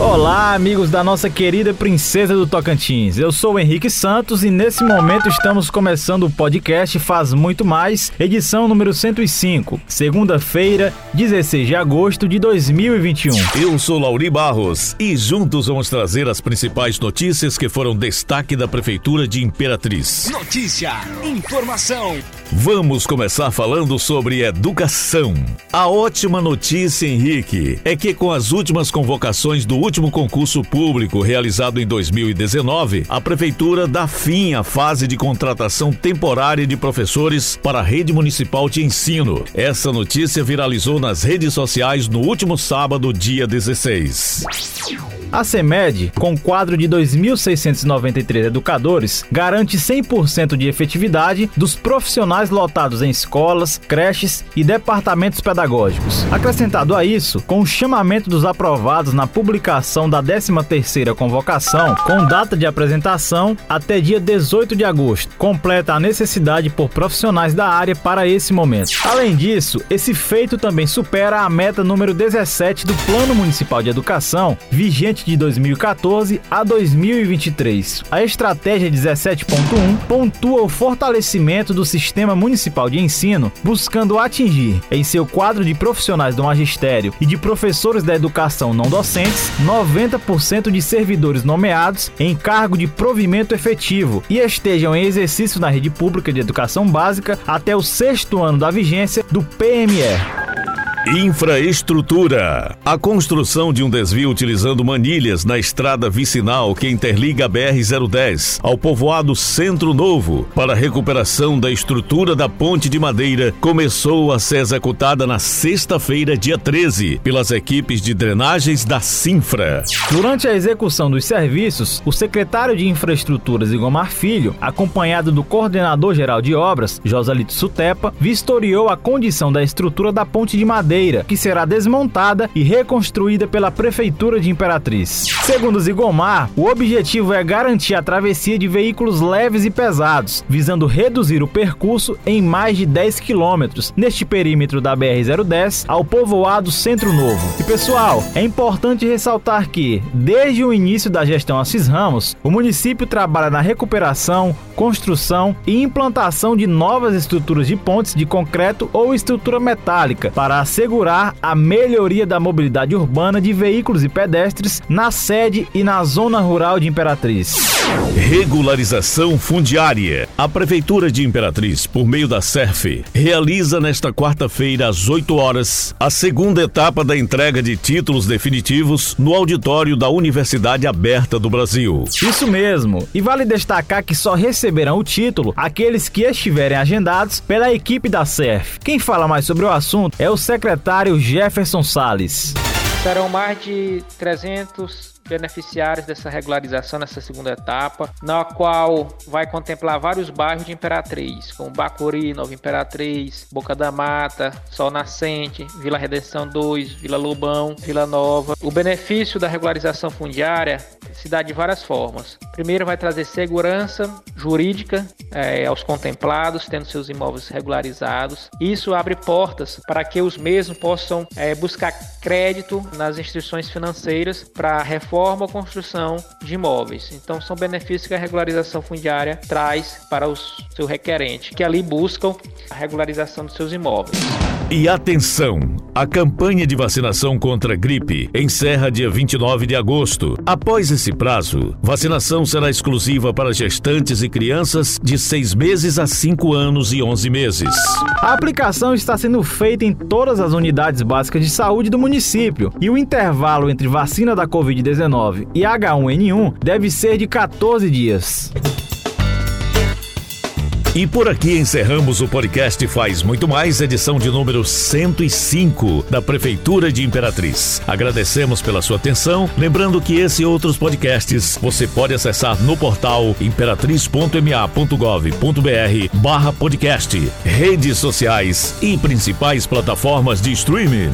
Olá, amigos da nossa querida princesa do Tocantins. Eu sou o Henrique Santos e nesse momento estamos começando o podcast Faz Muito Mais, edição número 105, segunda-feira, 16 de agosto de 2021. Eu sou Lauri Barros e juntos vamos trazer as principais notícias que foram destaque da Prefeitura de Imperatriz. Notícia, informação. Vamos começar falando sobre educação. A ótima notícia, Henrique, é que com as últimas convocações do último concurso público realizado em 2019, a Prefeitura dá fim à fase de contratação temporária de professores para a rede municipal de ensino. Essa notícia viralizou nas redes sociais no último sábado, dia 16. A CEMED, com quadro de 2.693 educadores, garante 100% de efetividade dos profissionais lotados em escolas, creches e departamentos pedagógicos. Acrescentado a isso, com o chamamento dos aprovados na publicação da 13ª convocação, com data de apresentação até dia 18 de agosto, completa a necessidade por profissionais da área para esse momento. Além disso, esse feito também supera a meta número 17 do Plano Municipal de Educação, vigente de 2014 a 2023. A estratégia 17.1 pontua o fortalecimento do sistema municipal de ensino, buscando atingir, em seu quadro de profissionais do magistério e de professores da educação não docentes, 90% de servidores nomeados em cargo de provimento efetivo e estejam em exercício na rede pública de educação básica até o sexto ano da vigência do PME. Infraestrutura. A construção de um desvio utilizando manilhas na estrada vicinal que interliga a BR-010 ao povoado Centro Novo para a recuperação da estrutura da ponte de madeira começou a ser executada na sexta-feira, dia 13, pelas equipes de drenagens da Sinfra. Durante a execução dos serviços, o secretário de Infraestruturas Igomar Filho, acompanhado do coordenador geral de obras, Josalito Sutepa, vistoriou a condição da estrutura da ponte de madeira que será desmontada e reconstruída pela Prefeitura de Imperatriz. Segundo Zigomar, o objetivo é garantir a travessia de veículos leves e pesados, visando reduzir o percurso em mais de 10 quilômetros neste perímetro da BR-010 ao povoado Centro Novo. E pessoal, é importante ressaltar que, desde o início da gestão Assis Ramos, o município trabalha na recuperação, construção e implantação de novas estruturas de pontes de concreto ou estrutura metálica para a assegurar a melhoria da mobilidade urbana de veículos e pedestres na sede e na zona rural de Imperatriz. Regularização fundiária. A Prefeitura de Imperatriz, por meio da SERF, realiza nesta quarta-feira, às 8 horas, a segunda etapa da entrega de títulos definitivos no auditório da Universidade Aberta do Brasil. Isso mesmo. E vale destacar que só receberão o título aqueles que estiverem agendados pela equipe da SERF. Quem fala mais sobre o assunto é o secretário Jefferson Sales. Serão mais de 300 beneficiários dessa regularização nessa segunda etapa, na qual vai contemplar vários bairros de Imperatriz, como Bacuri, Nova Imperatriz, Boca da Mata, Sol Nascente, Vila Redenção 2, Vila Lobão, Vila Nova. O benefício da regularização fundiária se dá de várias formas. Primeiro, vai trazer segurança jurídica é, aos contemplados, tendo seus imóveis regularizados. Isso abre portas para que os mesmos possam é, buscar crédito nas instituições financeiras para reforma ou construção de imóveis. Então, são benefícios que a regularização fundiária traz para o seu requerente, que ali buscam a regularização dos seus imóveis. E atenção! A campanha de vacinação contra a gripe encerra dia 29 de agosto. Após esse prazo, vacinação será exclusiva para gestantes e crianças de 6 meses a 5 anos e 11 meses. A aplicação está sendo feita em todas as unidades básicas de saúde do município e o intervalo entre vacina da Covid-19 e H1N1 deve ser de 14 dias. E por aqui encerramos o podcast Faz Muito Mais, edição de número 105 da Prefeitura de Imperatriz. Agradecemos pela sua atenção, lembrando que esse e outros podcasts você pode acessar no portal imperatriz.ma.gov.br barra podcast, redes sociais e principais plataformas de streaming.